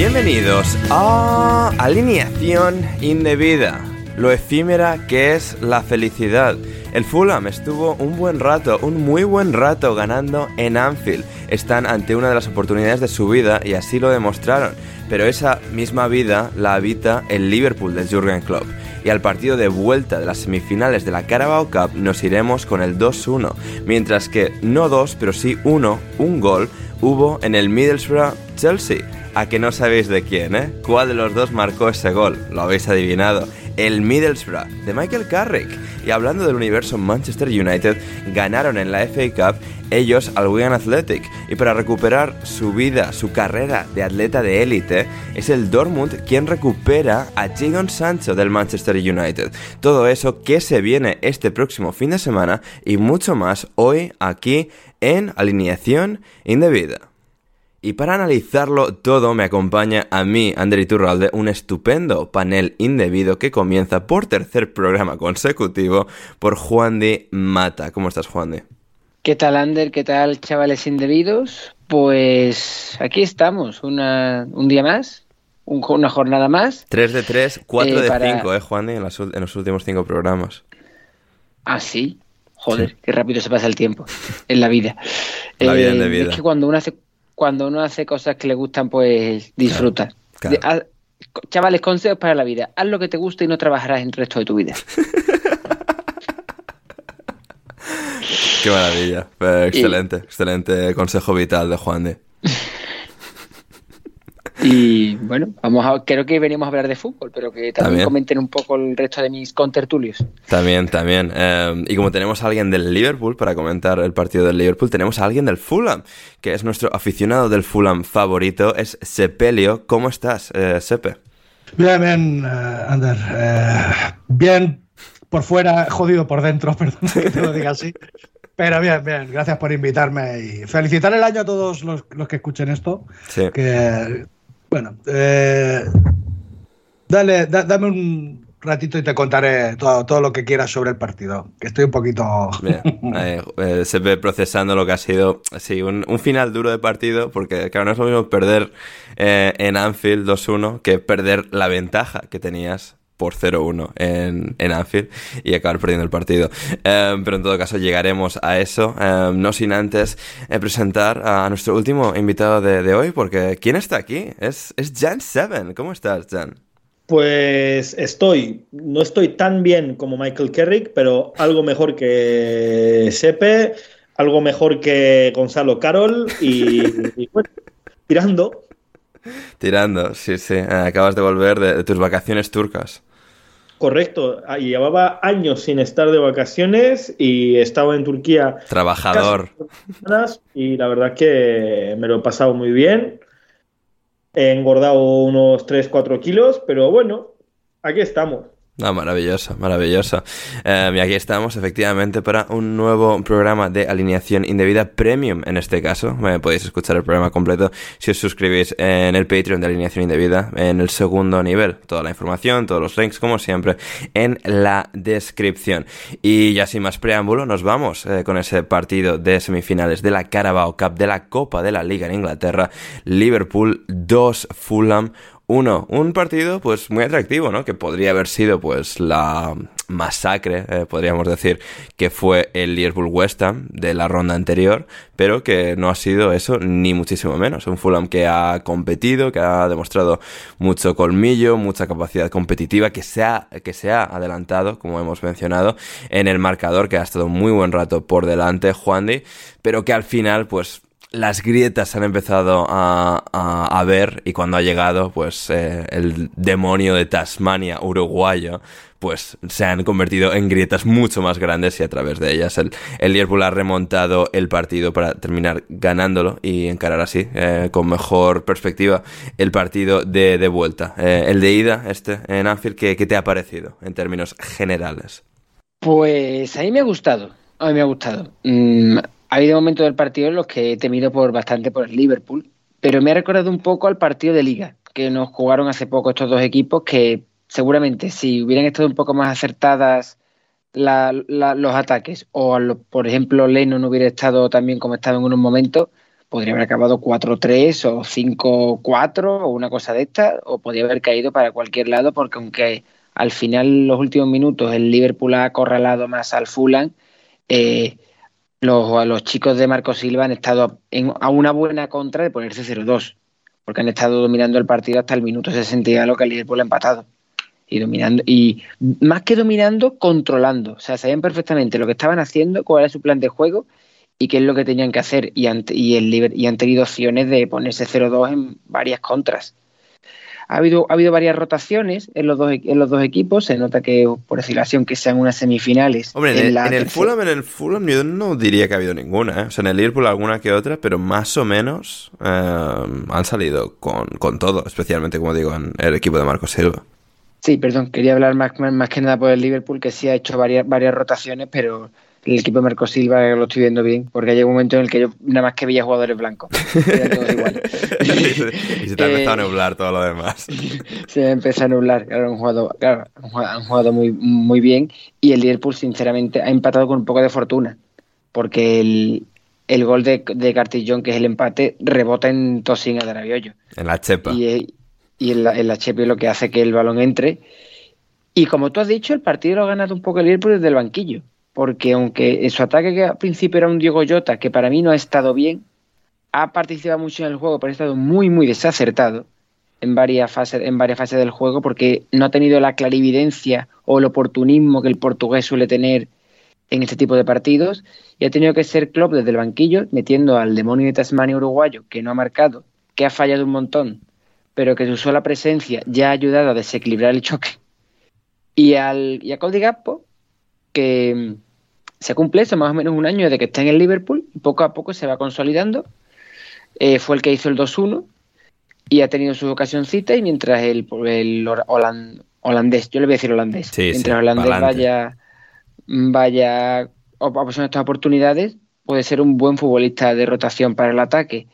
Bienvenidos a Alineación Indebida, lo efímera que es la felicidad. El Fulham estuvo un buen rato, un muy buen rato ganando en Anfield. Están ante una de las oportunidades de su vida y así lo demostraron. Pero esa misma vida la habita el Liverpool de Jurgen Klopp. Y al partido de vuelta de las semifinales de la Carabao Cup nos iremos con el 2-1, mientras que no dos, pero sí uno, un gol, hubo en el Middlesbrough Chelsea. A que no sabéis de quién, ¿eh? ¿Cuál de los dos marcó ese gol? Lo habéis adivinado. El Middlesbrough, de Michael Carrick. Y hablando del universo Manchester United, ganaron en la FA Cup ellos al Wigan Athletic. Y para recuperar su vida, su carrera de atleta de élite, es el Dortmund quien recupera a Jadon Sancho del Manchester United. Todo eso que se viene este próximo fin de semana y mucho más hoy aquí en Alineación Indebida. Y para analizarlo todo me acompaña a mí, Ander Iturralde, un estupendo panel indebido que comienza por tercer programa consecutivo por Juan de Mata. ¿Cómo estás, Juan de? ¿Qué tal, Ander? ¿Qué tal, chavales indebidos? Pues aquí estamos, una, un día más, un- una jornada más. 3 de 3, 4 Eh, de para- 5, ¿eh, Juan de? En, las en los últimos 5 programas. Ah, sí. Joder, qué rápido se pasa el tiempo en la vida. Eh, La vida indebida. Es que cuando uno hace cuando uno hace cosas que le gustan, pues disfruta. claro. De- haz- chavales, consejos para la vida. Haz lo que te guste y no trabajarás el resto de tu vida. Qué maravilla. Eh, excelente, excelente consejo vital de Juan de. Y bueno, vamos a, creo que venimos a hablar de fútbol, pero que también, También. comenten un poco el resto de mis contertulios. También, también. Eh, y como tenemos a alguien del Liverpool para comentar el partido del Liverpool, tenemos a alguien del Fulham, que es nuestro aficionado del Fulham favorito, es Sepelio. ¿Cómo estás, eh, Sepe? Bien, bien, eh, Ander. Eh, bien por fuera, jodido por dentro, perdón que te lo diga así. Pero bien, bien, gracias por invitarme y felicitar el año a todos los, los que escuchen esto. Sí. Que, bueno, eh, dale, da- dame un ratito y te contaré todo, todo lo que quieras sobre el partido. Que estoy un poquito. Bien, eh, eh, Sepe procesando lo que ha sido sí, un, un final duro de partido, porque claro, no es lo mismo perder eh, en Anfield 2-1 que perder la ventaja que tenías por 0-1 en, en Anfield y acabar perdiendo el partido. Eh, pero en todo caso llegaremos a eso, eh, no sin antes eh, presentar a nuestro último invitado de, de hoy, porque ¿quién está aquí? Es, es Jan Seven. ¿Cómo estás, Jan? Pues estoy, no estoy tan bien como Michael Kerrick, pero algo mejor que Sepe, algo mejor que Gonzalo Carol y, y bueno, tirando. Tirando, sí, sí. Eh, acabas de volver de, tus vacaciones turcas. Correcto, ah, llevaba años sin estar de vacaciones y estaba en Turquía. Trabajador. y la verdad que me lo he pasado muy bien. He engordado unos 3-4 kilos, pero bueno, aquí estamos. Ah, maravilloso, maravilloso. Em, y aquí estamos efectivamente para un nuevo programa de alineación indebida premium en este caso. Me podéis escuchar el programa completo si os suscribís en el Patreon de alineación indebida en el segundo nivel. Toda la información, todos los links como siempre en la descripción. Y ya sin más preámbulo nos vamos eh, con ese partido de semifinales de la Carabao Cup de la Copa de la Liga en Inglaterra. Liverpool 2 Fulham uno, un partido pues muy atractivo, ¿no? Que podría haber sido pues la masacre, eh, podríamos decir, que fue el Liverpool West Ham de la ronda anterior, pero que no ha sido eso ni muchísimo menos. Un Fulham que ha competido, que ha demostrado mucho colmillo, mucha capacidad competitiva, que se ha, que se ha adelantado, como hemos mencionado, en el marcador, que ha estado muy buen rato por delante, Juan pero que al final pues las grietas han empezado a, a, ver y cuando ha llegado pues eh, el demonio de Tasmania uruguayo pues se han convertido en grietas mucho más grandes y a través de ellas el, el Liverpool ha remontado el partido para terminar ganándolo y encarar así eh, con mejor perspectiva el partido de, de vuelta. Eh, el de ida, este en Anfield, ¿qué, ¿qué te ha parecido en términos generales? Pues a me ha gustado, a mí me ha gustado. Mm, ha habido momentos del partido en los que he temido por bastante por el Liverpool, pero me ha recordado un poco al partido de liga que nos jugaron hace poco estos dos equipos que seguramente si hubieran estado un poco más acertadas los ataques o por ejemplo Leno no hubiera estado también como estaba en unos momentos, podría haber acabado 4-3 o 5-4 o una cosa de esta o podría haber caído para cualquier lado porque aunque al final los últimos minutos el Liverpool ha acorralado más al Fulham, eh, los, los chicos de Marco Silva han estado a una buena contra de ponerse 0-2, porque han estado dominando el partido hasta el minuto 60 lo que el Liverpool ha empatado. Y dominando, y más que dominando, controlando. O sea, sabían perfectamente lo que estaban haciendo, cuál era su plan de juego y qué es lo que tenían que hacer. Y han, y el, y han tenido opciones de ponerse 0-2 en varias contras. Ha habido, ha habido varias rotaciones en los, dos, en los dos equipos. Se nota que, por decirlo así, aunque sean unas semifinales. Hombre, en, el, Fulham, en el Fulham yo no diría que ha habido ninguna. ¿eh? O sea, en el Liverpool alguna que otra, pero más o menos eh, han salido con, con, todo, especialmente, como digo, en el equipo de Marco Silva. Sí, perdón, quería hablar más, más, que nada por el Liverpool, que sí ha hecho varias, varias rotaciones, pero el equipo de Marco Silva lo estoy viendo bien, porque hay un momento en el que yo nada más que veía jugadores blancos. y se te ha empezado a eh, nublar todo lo demás. Se me empezado a nublar, claro, han jugado, claro, han jugado muy, muy bien y el Liverpool sinceramente ha empatado con un poco de fortuna, porque el, el gol de, de, Cartillón, que es el empate, rebota en Tosina de Rabiollo. En la chepa. Y, y en, la, en la chepa es lo que hace que el balón entre. Y como tú has dicho, el partido lo ha ganado un poco el Liverpool desde el banquillo porque aunque su ataque que al principio era un Diego Jota, que para mí no ha estado bien, ha participado mucho en el juego, pero ha estado muy, muy desacertado en varias fases, en varias fases del juego, porque no ha tenido la clarividencia o el oportunismo que el portugués suele tener en este tipo de partidos, y ha tenido que ser Klopp desde el banquillo, metiendo al demonio de Tasmania uruguayo, que no ha marcado, que ha fallado un montón, pero que su sola presencia ya ha ayudado a desequilibrar el choque. Y, al, y a Cody que mm, se cumple eso, más o menos un año desde que está en el Liverpool, y poco a poco se va consolidando. Eh, fue el que hizo el 2-1 y ha tenido su ocasioncita y mientras el, el holandés, yo le voy a decir holandés, mientras el holandés vaya, vaya aprovechando estas oportunidades, puede ser un buen futbolista de rotación para el ataque.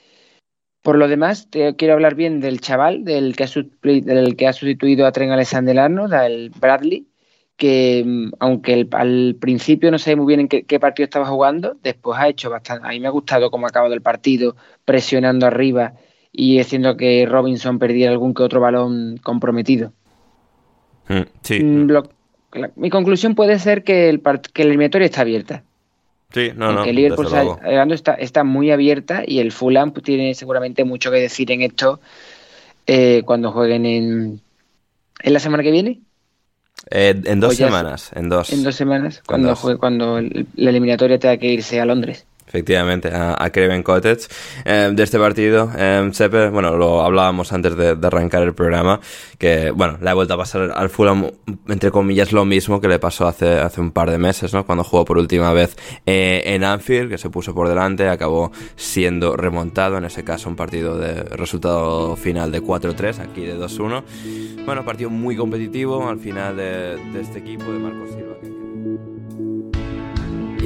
Por lo demás, te quiero hablar bien del chaval, del que ha, del que ha sustituido a Tren Alexander Arnold, del Bradley, que mm, aunque al principio no sé muy bien en qué, partido estaba jugando, después ha hecho bastante. A mí me ha gustado cómo ha acabado el partido, presionando arriba y haciendo que Robinson perdiera algún que otro balón comprometido. Mm, sí. Mm, mi conclusión puede ser que, el que la eliminatoria está abierta. Sí, no, no. El Liverpool está, está, muy abierta y el Fulham pues, tiene seguramente mucho que decir en esto eh, cuando jueguen en, en la semana que viene. Eh, en dos semanas, en dos. En dos semanas, cuando, cuando la eliminatoria tenga que irse a Londres. Efectivamente, a, a Craven Cottage. Eh, de este partido, eh, Sepe, bueno, lo hablábamos antes de, de, arrancar el programa, que, bueno, le ha vuelto a pasar al Fulham, entre comillas, lo mismo que le pasó hace, hace un par de meses, ¿no? Cuando jugó por última vez eh, en Anfield, que se puso por delante, acabó siendo remontado, en ese caso un partido de resultado final de 4-3, aquí de 2-1. Bueno, partido muy competitivo al final de, de este equipo de Marcos Silva.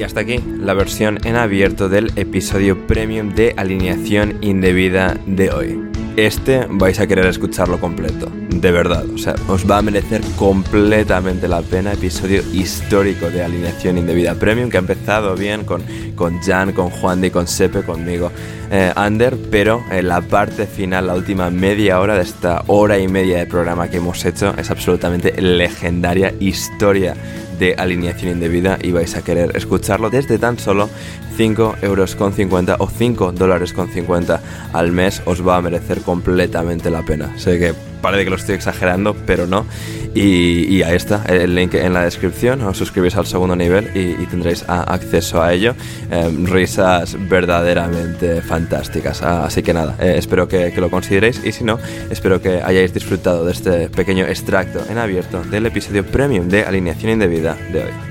Y hasta aquí la versión en abierto del episodio premium de alineación indebida de hoy. Este vais a querer escucharlo completo, de verdad, o sea, os va a merecer completamente la pena. Episodio histórico de alineación indebida premium que ha empezado bien con, con Jan, con Juan y con Sepe, conmigo, eh, Ander, pero en la parte final, la última media hora de esta hora y media de programa que hemos hecho, es absolutamente legendaria historia de alineación indebida y vais a querer escucharlo desde tan solo 5 euros con 50 o 5 dólares con 50 al mes os va a merecer completamente la pena. Sé que parece que lo estoy exagerando, pero no. Y, y ahí está, el link en la descripción. Os suscribís al segundo nivel y, tendréis acceso a ello. Eh, risas verdaderamente fantásticas. Así que nada, eh, espero que, lo consideréis y si no, espero que hayáis disfrutado de este pequeño extracto en abierto del episodio premium de Alineación Indebida de hoy.